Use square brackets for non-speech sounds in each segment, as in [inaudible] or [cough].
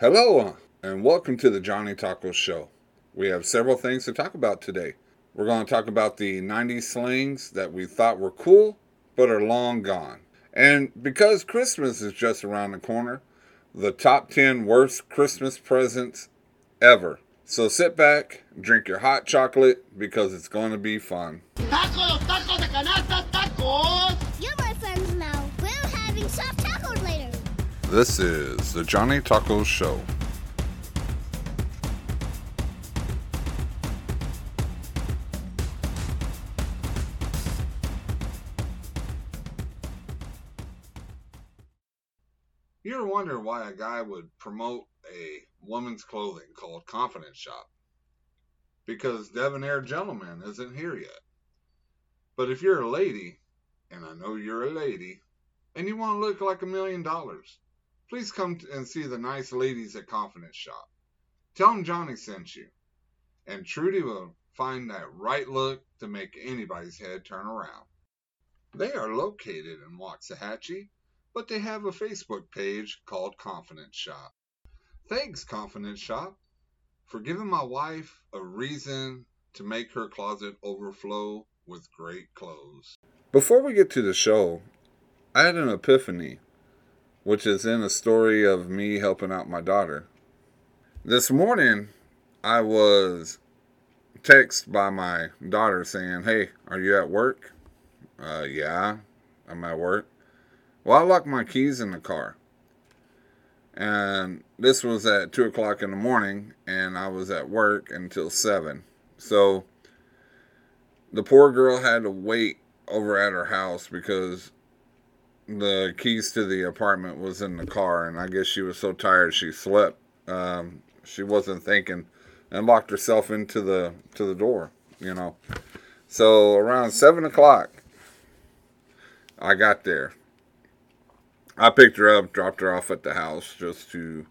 Hello, and welcome to the Johnny Taco Show. We have several things to talk about today. We're going to talk about the 90s slings that we thought were cool, but are long gone. And because Christmas is just around the corner, the top 10 worst Christmas presents ever. So sit back, drink your hot chocolate, because it's going to be fun. ¡Tacos, tacos de canasta, tacos! This is the Johnny Taco Show. You ever wonder why a guy would promote a woman's clothing called Confidence Shop? Because Debonair Gentleman isn't here yet. But if you're a lady, and I know you're a lady, and you want to look like a million dollars, please come and see the nice ladies at Confidence Shop. Tell them Johnny sent you, and Trudy will find that right look to make anybody's head turn around. They are located in Waxahachie, but they have a Facebook page called Confidence Shop. Thanks, Confidence Shop, for giving my wife a reason to make her closet overflow with great clothes. Before we get to the show, I had an epiphany, which is in a story of me helping out my daughter. This morning, I was texted by my daughter saying, Hey, are you at work? Uh, yeah, I'm at work. Well, I locked my keys in the car. And this was at 2 o'clock in the morning, and I was at work until 7. So the poor girl had to wait over at her house because the keys to the apartment was in the car, and I guess she was so tired she slept. Um, she wasn't thinking, and locked herself into the to the door. You know. So around seven o'clock, I got there. I picked her up, dropped her off at the house just to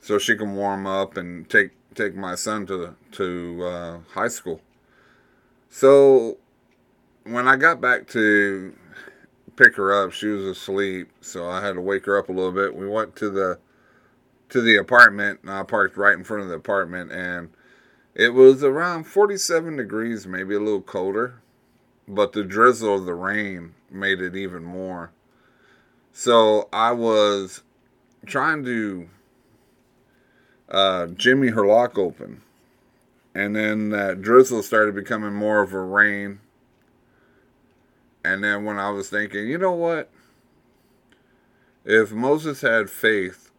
so she can warm up and take take my son to to uh, high school. So when I got back to pick her up, she was asleep, so I had to wake her up a little bit. We went to the to the apartment, and I parked right in front of the apartment, and it was around 47 degrees, maybe a little colder, but the drizzle of the rain made it even more. So I was trying to uh, jimmy her lock open, and then that drizzle started becoming more of a rain. And then when I was thinking, you know what? If Moses had faith,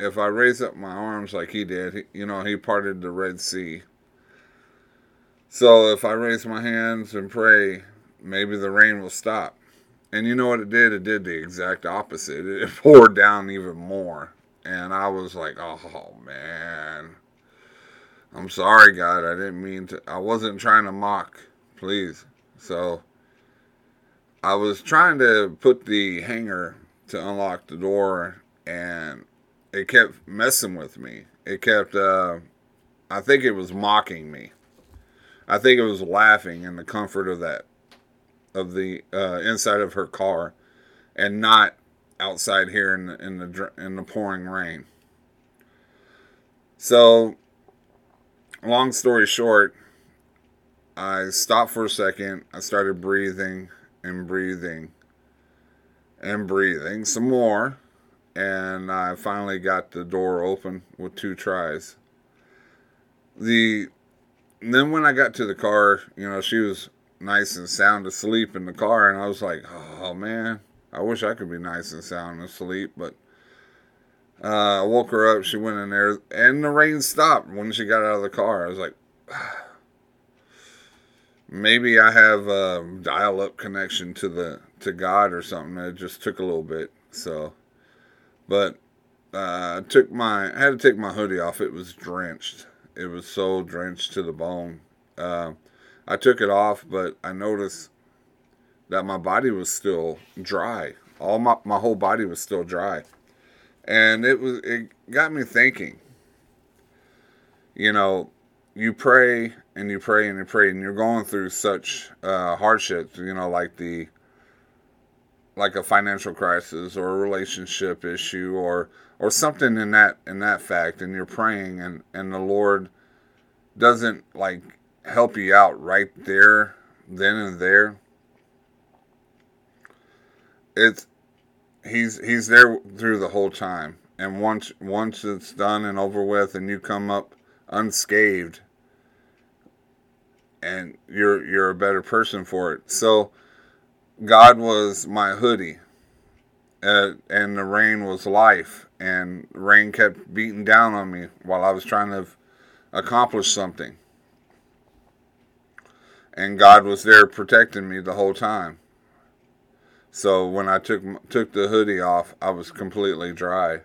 if I raise up my arms like he did, he, you know, he parted the Red Sea. So if I raise my hands and pray, maybe the rain will stop. And you know what it did? It did the exact opposite. It poured down even more. And I was like, oh man. I'm sorry, God. I didn't mean to. I wasn't trying to mock. Please. So I was trying to put the hanger to unlock the door, and it kept messing with me. It kept, uh, I think it was mocking me. I think it was laughing in the comfort of that, of the uh, inside of her car, and not outside here in the in the in the pouring rain. So, long story short, I stopped for a second. I started breathing and breathing and breathing some more. And I finally got the door open with two tries. The then when I got to the car, you know, she was nice and sound asleep in the car, and I was like, oh man, I wish I could be nice and sound asleep, but uh, I woke her up. She went in there, and the rain stopped when she got out of the car. I was like, maybe I have a dial-up connection to the to God or something. It just took a little bit. So, but uh, I took my I had to take my hoodie off. It was drenched. It was so drenched to the bone. Uh, I took it off, but I noticed that my body was still dry. All my my whole body was still dry, and it was it got me thinking. You know, you pray and you pray and you pray and you're going through such uh, hardships. You know, like the like a financial crisis or a relationship issue or or something in that in that fact and you're praying and and the lord doesn't like help you out right there then and there it's he's he's there through the whole time and once once it's done and over with and you come up unscathed and you're you're a better person for it so god was my hoodie uh, and the rain was life and rain kept beating down on me while i was trying to accomplish something and god was there protecting me the whole time so when i took took the hoodie off i was completely dry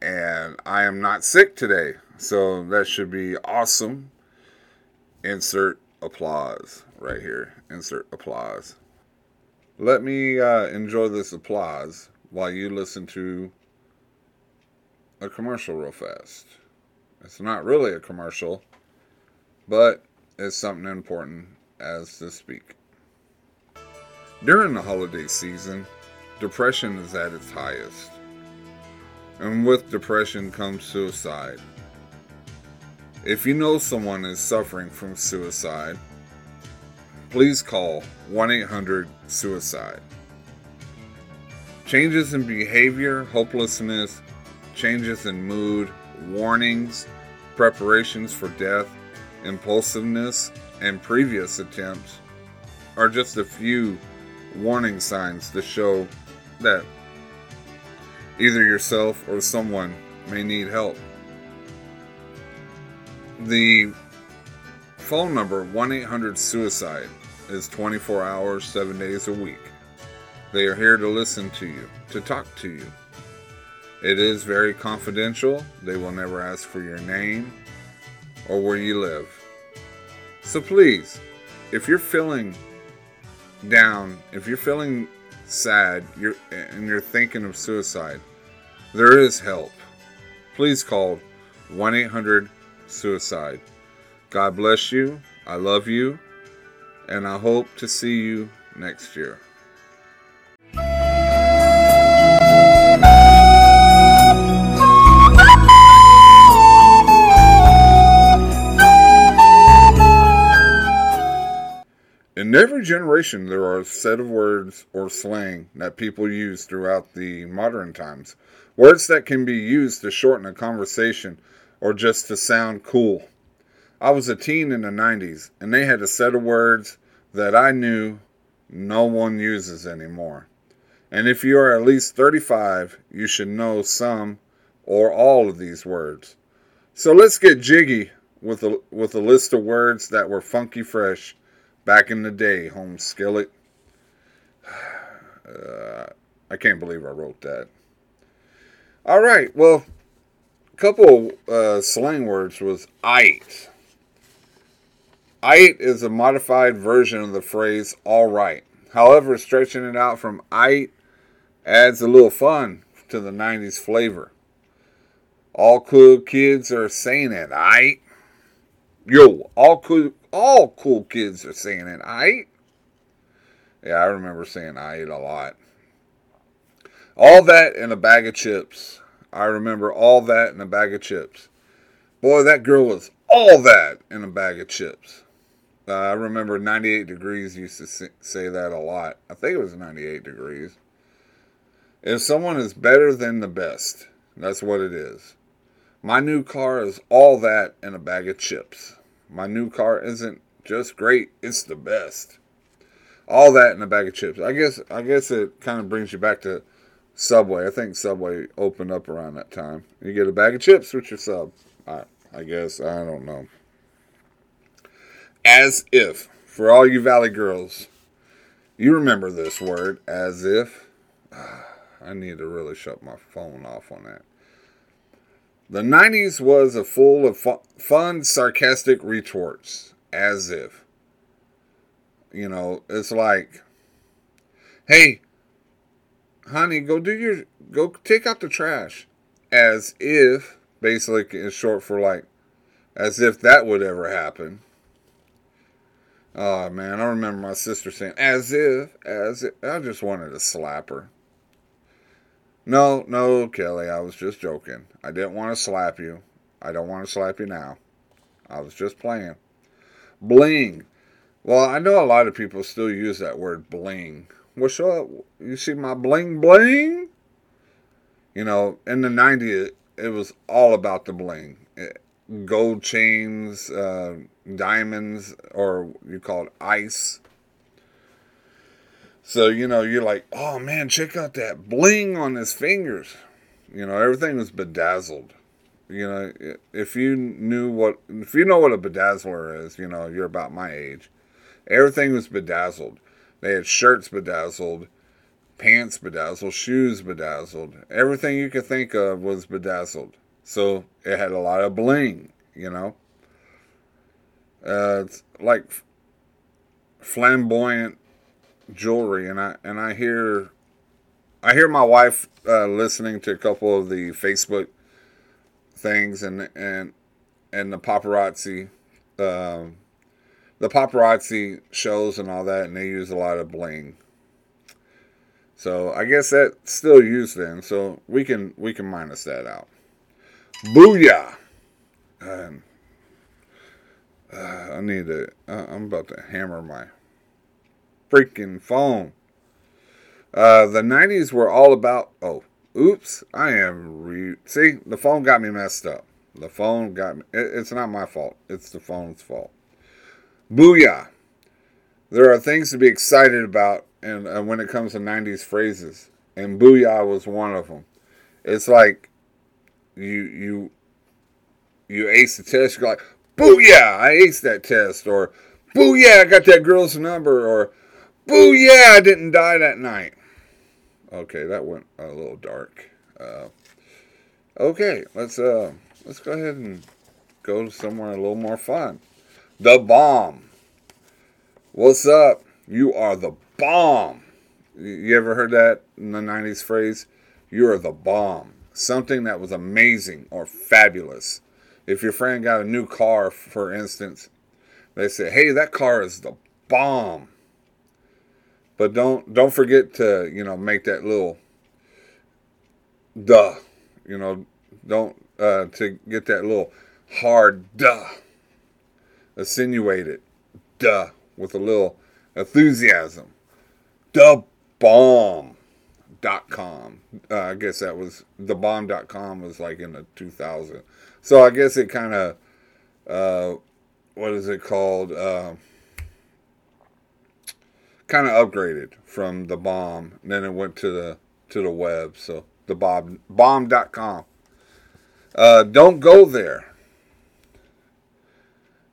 and I am not sick today. So that should be awesome. Insert applause right here. Insert applause. Let me uh, enjoy this applause while you listen to a commercial real fast. It's not really a commercial, but it's something important as to speak. During the holiday season, depression is at its highest and with depression comes suicide. If you know someone is suffering from suicide, please call 1 800 Suicide. Changes in behavior, hopelessness, changes in mood, warnings, preparations for death, impulsiveness, and previous attempts are just a few warning signs to show that Either yourself or someone may need help. The phone number 1 800 Suicide is 24 hours, 7 days a week. They are here to listen to you, to talk to you. It is very confidential. They will never ask for your name or where you live. So please, if you're feeling down, if you're feeling sad, you're and you're thinking of suicide, there is help. Please call 1 800 Suicide. God bless you. I love you. And I hope to see you next year. In every generation, there are a set of words or slang that people use throughout the modern times. Words that can be used to shorten a conversation or just to sound cool. I was a teen in the 90s, and they had a set of words that I knew no one uses anymore. And if you are at least 35, you should know some or all of these words. So let's get jiggy with a, with a list of words that were funky fresh back in the day, home skillet. [sighs] Uh, I can't believe I wrote that. All right, well, couple uh, slang words was "ite." "Ite" is a modified version of the phrase "all right." However, stretching it out from "ite" adds a little fun to the '90s flavor. All cool kids are saying it, "ite." Yo, all cool, all cool kids are saying it, "ite." Yeah, I remember saying "ite" a lot. All that in a bag of chips. I remember all that in a bag of chips. Boy, that girl was all that in a bag of chips. Uh, I remember 98 Degrees used to say that a lot. I think it was 98 Degrees. If someone is better than the best, that's what it is. My new car is all that in a bag of chips. My new car isn't just great, it's the best. All that in a bag of chips. I guess I guess it kind of brings you back to Subway. I think Subway opened up around that time. You get a bag of chips with your sub. I, I guess. I don't know. As if. For all you Valley girls, you remember this word, as if. Ah, I need to really shut my phone off on that. The 90s was a full of fun, sarcastic retorts. As if. You know, it's like, hey, honey, go do your, go take out the trash. As if, basically, is short for like, as if that would ever happen. Oh man, I remember my sister saying, "As if, as if." I just wanted to slap her. No, no, Kelly, I was just joking. I didn't want to slap you. I don't want to slap you now. I was just playing. Bling. Well, I know a lot of people still use that word bling. What's up? You see my bling bling? You know, in the 90s, it was all about the bling. It, gold chains, uh, diamonds, or you call it ice. So, you know, you're like, oh man, check out that bling on his fingers. You know, everything was bedazzled. You know, if you knew what, if you know what a bedazzler is, you know, you're about my age. Everything was bedazzled. They had shirts bedazzled, pants bedazzled, shoes bedazzled. Everything you could think of was bedazzled. So it had a lot of bling, you know. Uh, it's like flamboyant jewelry, and I and I hear I hear my wife uh, listening to a couple of the Facebook things and and and the paparazzi um, the paparazzi shows and all that, and they use a lot of bling. So I guess that's still used then. So we can we can minus that out. Booyah! And uh, I need to. Uh, I'm about to hammer my freaking phone. Uh, the 90s were all about. Oh, oops! I am re. See, the phone got me messed up. The phone got me. It, it's not my fault. It's the phone's fault. Booyah! There are things to be excited about, and uh, when it comes to 90s phrases, and booyah was one of them. It's like you you you ace the test, you're like, booyah, I aced that test, or booyah, I got that girl's number, or booyah, I didn't die that night. Okay, that went a little dark. Uh, okay, let's uh let's go ahead and go somewhere a little more fun. The bomb. What's up? You are the bomb. You ever heard that in the 90s phrase? You are the bomb something that was amazing or fabulous. If your friend got a new car, for instance, they say, "Hey, that car is the bomb." But don't don't forget to you know make that little duh, you know, don't uh, to get that little hard duh, insinuate it, duh, with a little enthusiasm. The bomb dot com. Uh, I guess that was the bomb dot com was like in the 2000. So I guess it kind of uh, what is it called? Uh, kind of upgraded from the bomb. And Then it went to the to the web. So the bomb bomb.com. Uh, don't go there.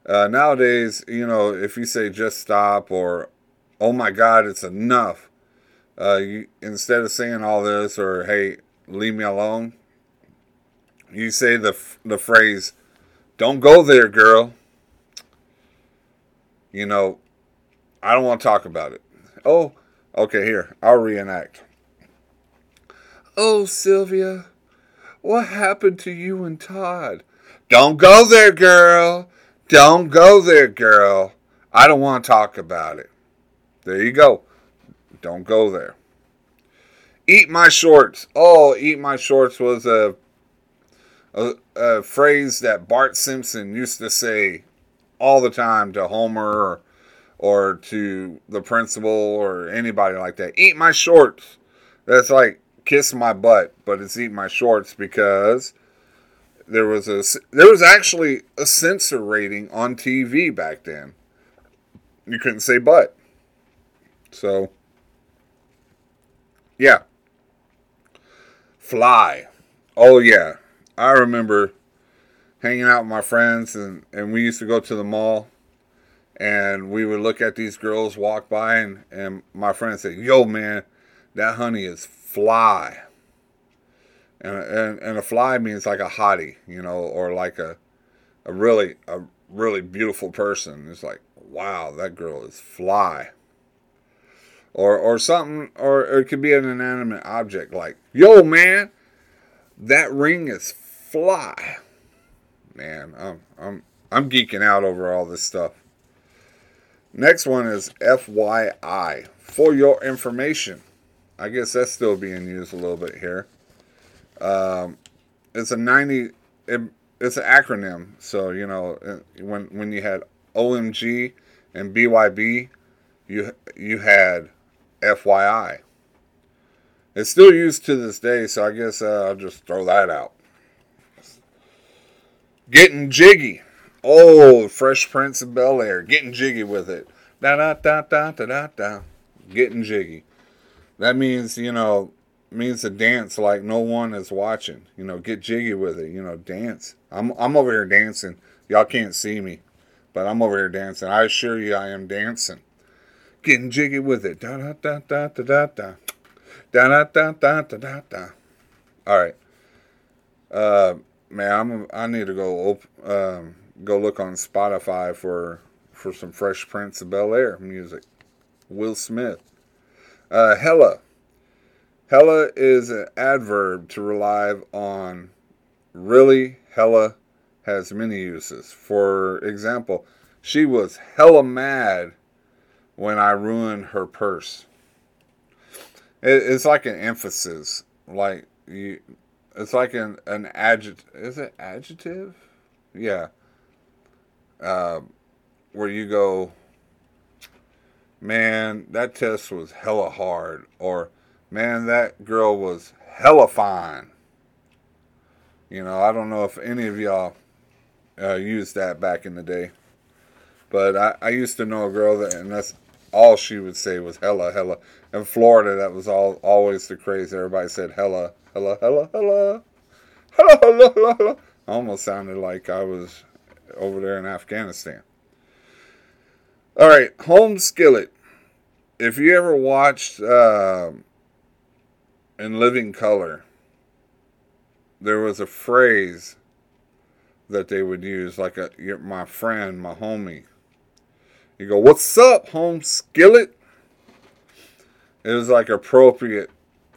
Uh, nowadays, you know, if you say just stop or oh my God, it's enough, uh, you, instead of saying all this or hey, leave me alone, you say the the phrase, "Don't go there, girl." You know, I don't want to talk about it. Oh, okay, here I'll reenact. Oh, Sylvia, what happened to you and Todd? Don't go there, girl. Don't go there, girl. I don't want to talk about it. There you go. Don't go there. Eat my shorts. Oh, eat my shorts was a, a, a phrase that Bart Simpson used to say all the time to Homer or, or to the principal or anybody like that. Eat my shorts. That's like kiss my butt, but it's eat my shorts because there was a there was actually a censor rating on TV back then. You couldn't say butt. So yeah. Fly. Oh yeah. I remember hanging out with my friends and, and we used to go to the mall and we would look at these girls walk by and, and my friend said, Yo man, that honey is fly. And, and and a fly means like a hottie, you know, or like a a really a really beautiful person. It's like, wow, that girl is fly or or something, or, or it could be an inanimate object like, yo, man, that ring is fly. Man, I'm I'm I'm geeking out over all this stuff. Next one is FYI, for your information. I guess that's still being used a little bit here. Um, it's a 90, it, it's an acronym. So, you know, uh, when, when you had OMG and BYB, you, you had FYI. It's still used to this day, so I guess uh, I'll just throw that out. Getting jiggy. Oh, Fresh Prince of Bel Air. Getting jiggy with it. Da da da da da da da. Getting jiggy. That means, you know, means to dance like no one is watching. You know, get jiggy with it. You know, dance. I'm I'm over here dancing. Y'all can't see me, but I'm over here dancing. I assure you, I am dancing. Getting jiggy with it. Da da da da da da da. Da da da da da da. All right. Uh, man, I'm I need to go op- um, go look on Spotify for for some Fresh Prince of Bel Air music. Will Smith. Uh, hella. Hella is an adverb to rely on really. Hella has many uses. For example, she was hella mad when I ruined her purse. It's like an emphasis, like you. It's like an an adjective. Is it adjective? Yeah. Uh, where you go, man, that test was hella hard, or man, that girl was hella fine. You know, I don't know if any of y'all uh, used that back in the day, but I, I used to know a girl that, and that's all she would say was hella, hella. In Florida, that was all always the craze. Everybody said hella, hella, hella, hella, hella, hella, hella, hella. Almost sounded like I was over there in Afghanistan. All right, home skillet. If you ever watched uh, in Living Color, there was a phrase that they would use, like uh, a my friend, my homie. You go, "What's up, home skillet?" It was like appropriate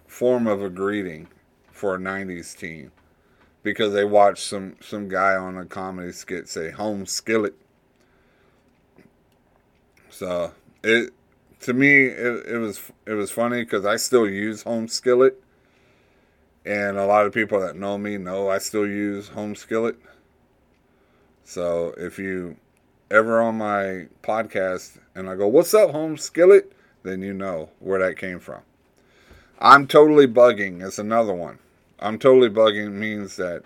form of a greeting for a '90s teen because they watched some some guy on a comedy skit say "home skillet." So it to me it, it was it was funny because I still use home skillet, and a lot of people that know me know I still use home skillet. So if you ever on my podcast and I go, "What's up, home skillet?" then you know where that came from. I'm totally bugging It's another one. I'm totally bugging means that,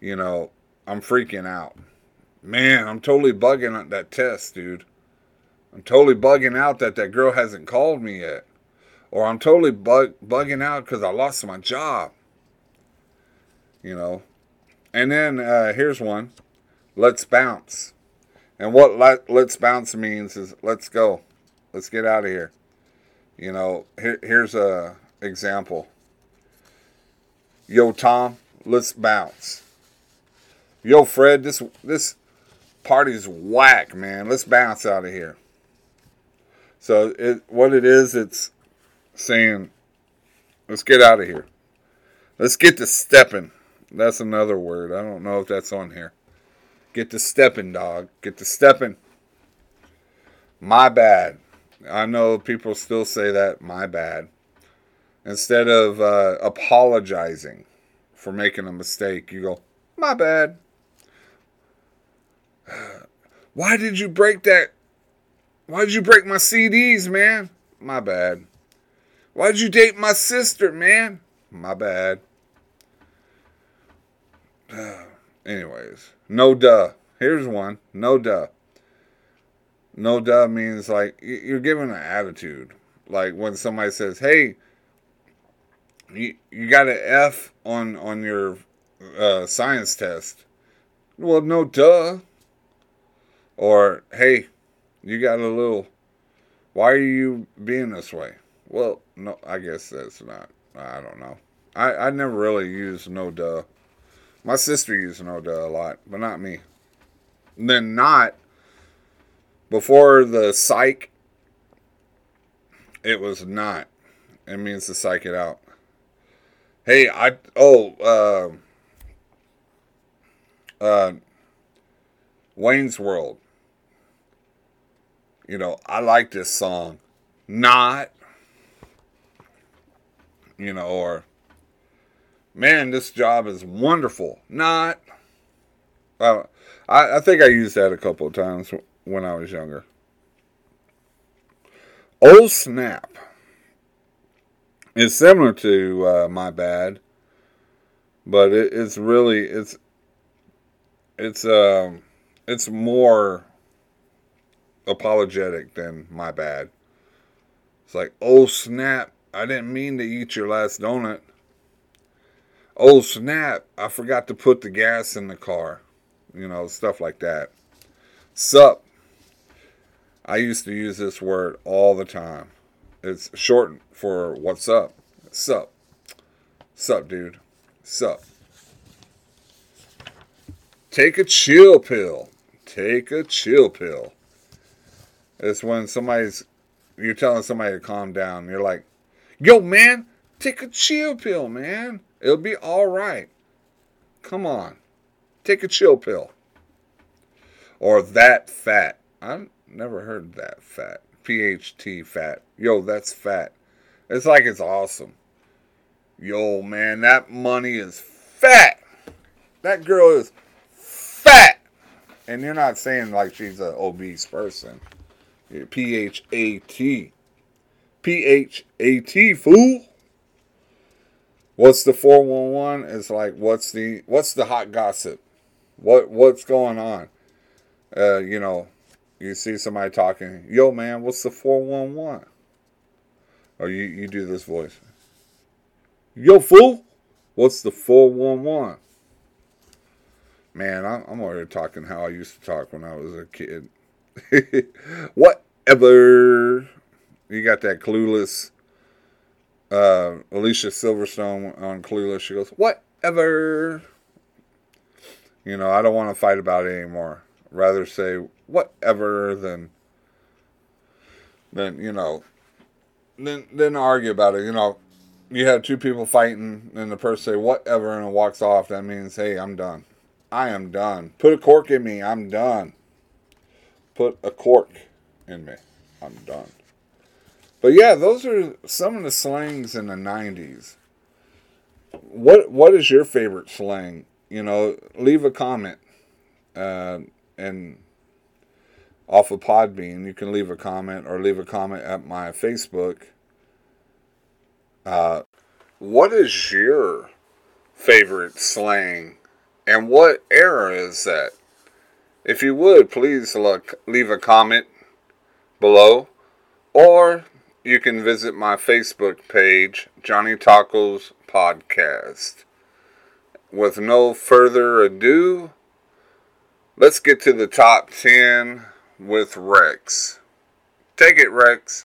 you know, I'm freaking out. Man, I'm totally bugging that test, dude. I'm totally bugging out that that girl hasn't called me yet. Or I'm totally bug, bugging out because I lost my job. You know. And then uh, here's one. Let's bounce. And what let, let's bounce means is let's go. Let's get out of here. You know, here, here's a example. Yo, Tom, let's bounce. Yo, Fred, this this party's whack, man. Let's bounce out of here. So it what it is, it's saying, let's get out of here. Let's get to stepping. That's another word. I don't know if that's on here. Get to stepping, dog. Get to stepping. My bad. I know people still say that. My bad. Instead of uh, apologizing for making a mistake, you go, my bad. [sighs] Why did you break that why did you break my CDs, man? My bad. Why did you date my sister, man? My bad. [sighs] Anyways, no duh. Here's one. No duh. No duh means like you're giving an attitude. Like when somebody says, "Hey, you, you got an F on on your uh, science test." Well, no duh. Or, "Hey, you got a little. Why are you being this way? Well, no, I guess that's not. I don't know. I, I never really used no duh. My sister used no duh a lot, but not me. And then not before the psych. It was not. It means to psych it out. Hey, I oh uh uh Wayne's World you know, I like this song. Not, you know, or, man, this job is wonderful. Not, I, I think I used that a couple of times when I was younger. Oh snap is similar to uh, my bad, but it, it's really it's it's um it's more apologetic than my bad. It's like oh snap, I didn't mean to eat your last donut. Oh snap, I forgot to put the gas in the car. You know, stuff like that. Sup. I used to use this word all the time. It's shortened for what's up. Sup. Sup, dude. Sup. Take a chill pill. Take a chill pill. It's when somebody's, you're telling somebody to calm down. You're like, yo, man, take a chill pill, man. It'll be all right. Come on. Take a chill pill. Or that fat. I've never heard that fat. PHT fat. Yo, that's fat. It's like it's awesome. Yo, man, that money is fat. That girl is fat. And you're not saying like she's an obese person. P H A T. P H A T, fool. What's the 411? It's like what's the what's the hot gossip? What what's going on? Uh, you know, you see somebody talking, yo man, what's the 411? Or you, you do this voice. Yo fool, what's the 411? Man, I'm, I'm already talking how I used to talk when I was a kid. [laughs] Whatever. You got that clueless uh, Alicia Silverstone on Clueless. She goes, whatever. You know, I don't want to fight about it anymore. Rather say whatever than than you know then then argue about it. You know, you have two people fighting, and the person say whatever and it walks off. That means, hey, I'm done. I am done. Put a cork in me. I'm done. Put a cork in me. I'm done. But yeah, those are some of the slangs in the '90s. What What is your favorite slang? You know, leave a comment, uh, and off of Podbean, you can leave a comment or leave a comment at my Facebook. Uh, what is your favorite slang, and what era is that? If you would, please look, leave a comment below, or you can visit my Facebook page, Johnny Tacos Podcast. With no further ado, let's get to the top 10 with Rex. Take it, Rex.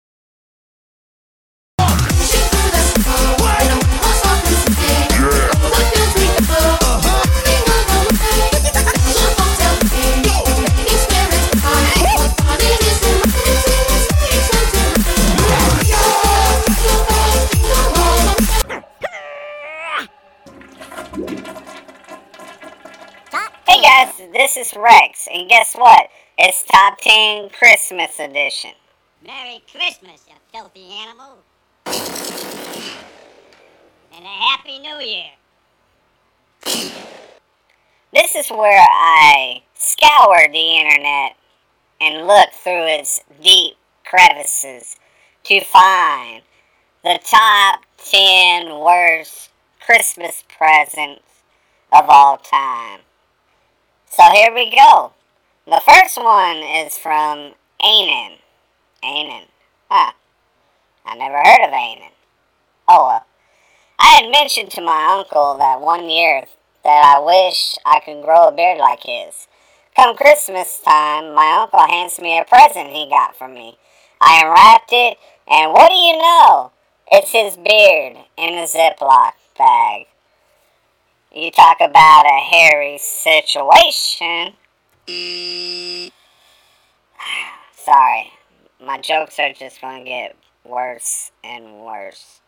Hey guys, this is Rex, and guess what? It's Top 10 Christmas Edition. Merry Christmas, you filthy animal. And a Happy New Year. This is where I scour the internet and look through its deep crevices to find the top 10 worst Christmas presents of all time. So here we go. The first one is from Anan. Anan. Huh. I never heard of Anan. Oh well. I had mentioned to my uncle that one year that I wish I could grow a beard like his. Come Christmas time, my uncle hands me a present he got for me. I unwrapped it, and what do you know? It's his beard in a Ziploc bag. You talk about a hairy situation. [sighs] Sorry, my jokes are just going to get worse and worse.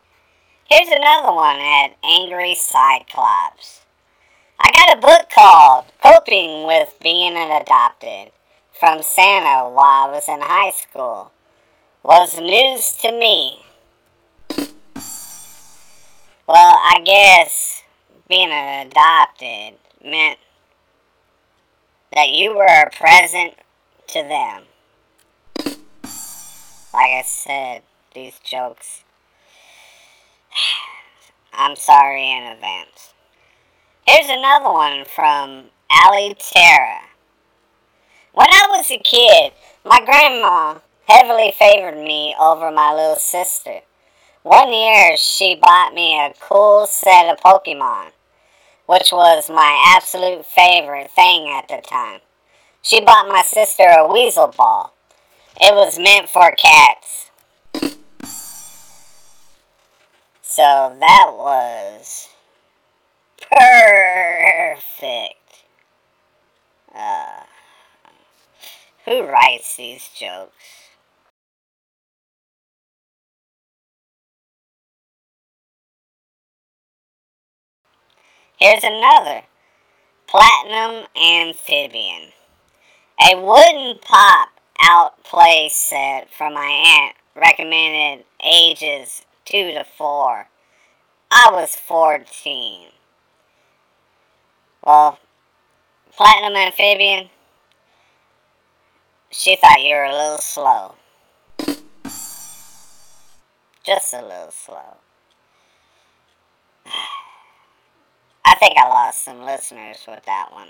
Here's another one at Angry Cyclops. I got a book called Coping with Being an Adopted. from Santa while I was in high school was news to me. Well, I guess being adopted meant that you were a present to them. Like I said, these jokes. [sighs] I'm sorry in advance. Here's another one from Ali Terra. When I was a kid, my grandma heavily favored me over my little sister. One year, she bought me a cool set of Pokemon, which was my absolute favorite thing at the time. She bought my sister a Weasel Ball. It was meant for cats. So that was perfect. Uh, who writes these jokes? Here's another Platinum Amphibian. A wooden pop out play set from my aunt recommended ages 2 to 4. I was 14. Well, Platinum Amphibian, she thought you were a little slow. Just a little slow. [sighs] [sighs] I think I lost some listeners with that one.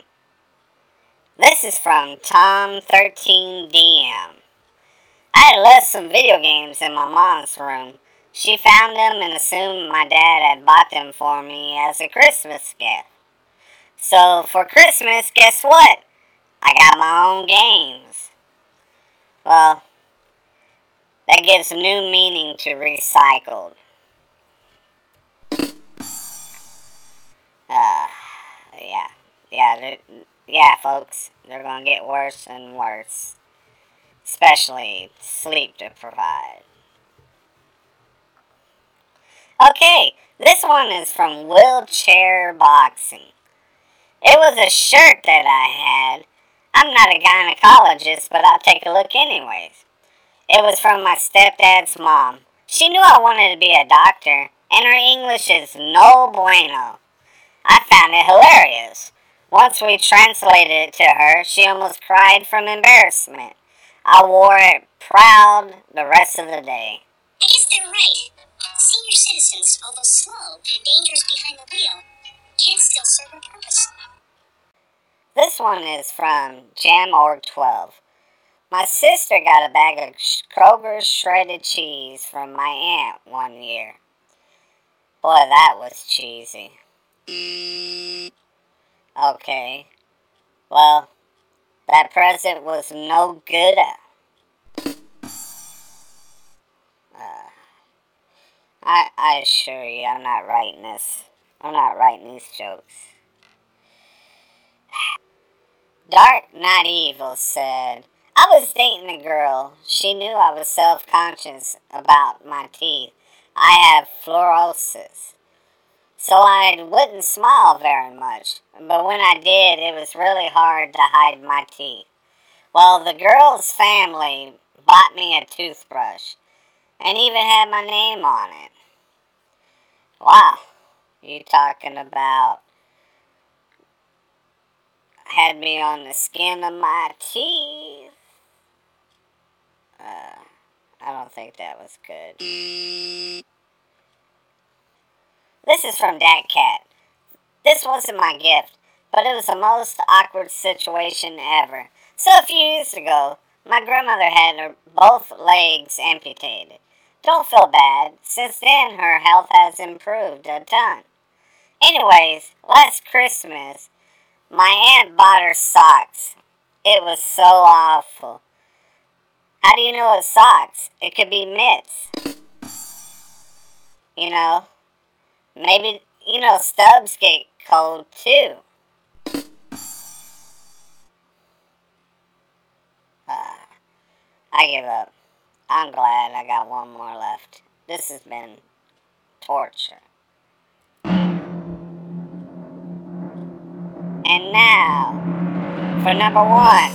This is from Tom13DM. I had left some video games in my mom's room. She found them and assumed my dad had bought them for me as a Christmas gift. So for Christmas, guess what? I got my own games. Well, that gives new meaning to recycled. Yeah, folks, they're gonna get worse and worse, especially sleep to provide. Okay, this one is from Wheelchair Boxing. It was a shirt that I had. I'm not a gynecologist, but I'll take a look anyways. It was from my stepdad's mom. She knew I wanted to be a doctor, and her English is no bueno. I found it hilarious. Once we translated it to her, she almost cried from embarrassment. I wore it proud the rest of the day. I guess they're right. Senior citizens, although slow and dangerous behind the wheel, can still serve a purpose. This one is from JamOrg12. My sister got a bag of Kroger's shredded cheese from my aunt one year. Boy, that was cheesy. Okay. Well, that present was no good. Uh, I, I assure you, I'm not writing this. I'm not writing these jokes. Dark Not Evil said, I was dating a girl. She knew I was self conscious about my teeth. I have fluorosis so I wouldn't smile very much. But when I did, it was really hard to hide my teeth. Well, the girl's family bought me a toothbrush and even had my name on it. Wow, you talking about had me on the skin of my teeth? Uh, I don't think that was good. This is from Dad Cat. This wasn't my gift, but it was the most awkward situation ever. So a few years ago, my grandmother had her both legs amputated. Don't feel bad. Since then, her health has improved a ton. Anyways, last Christmas, my aunt bought her socks. It was so awful. How do you know it's socks? It could be mitts. You know? Maybe, you know, stubs get cold too. Uh, I give up. I'm glad I got one more left. This has been torture. And now, for number one.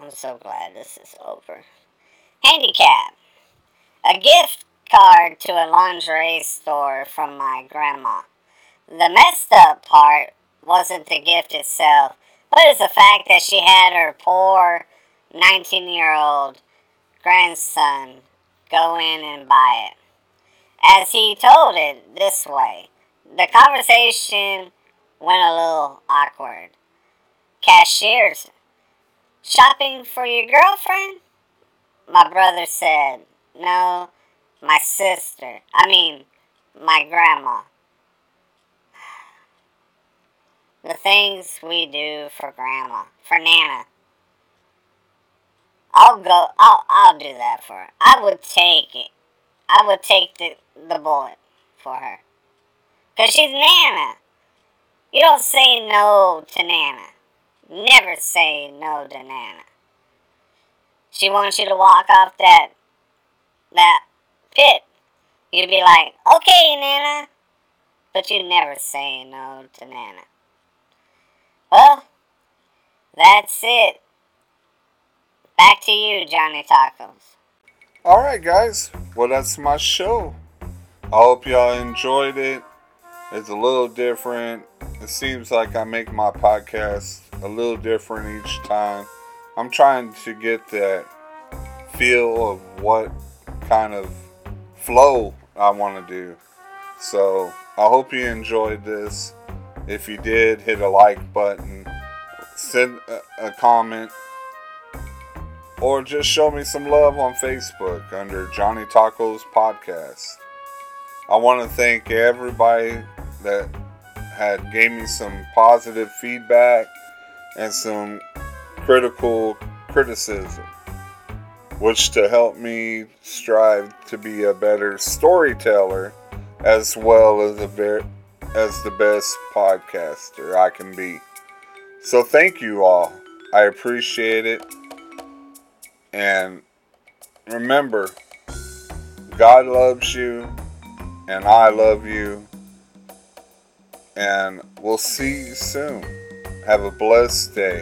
I'm so glad this is over. Handicap. A gift card to a lingerie store from my grandma. The messed up part wasn't the gift itself, but it's the fact that she had her poor 19 year old grandson go in and buy it. As he told it this way, the conversation went a little awkward. Cashiers, shopping for your girlfriend? My brother said, no, my sister. I mean, my grandma. The things we do for grandma, for Nana. I'll go, I'll, I'll do that for her. I would take it. I would take the, the bullet for her. Because she's Nana. You don't say no to Nana. Never say no to Nana. She wants you to walk off that that pit. You'd be like, okay, Nana. But you'd never say no to Nana. Well, that's it. Back to you, Johnny Tacos. Alright, guys. Well, that's my show. I hope y'all enjoyed it. It's a little different. It seems like I make my podcast a little different each time. I'm trying to get that feel of what kind of flow I want to do. So I hope you enjoyed this. If you did, hit a like button, send a, a comment, or just show me some love on Facebook under Johnny Tacos Podcast. I want to thank everybody that had gave me some positive feedback and some critical criticism which to help me strive to be a better storyteller as well as a ver- as the best podcaster I can be. So thank you all. I appreciate it. And remember, God loves you and I love you. And we'll see you soon. Have a blessed day.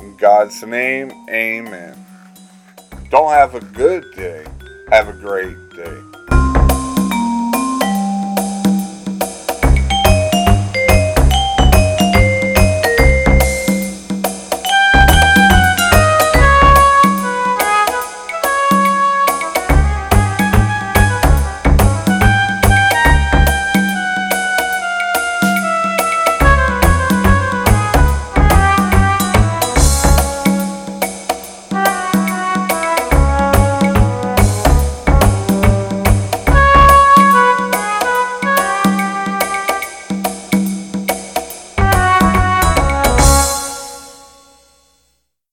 In God's name, amen. Don't have a good day. Have a great day.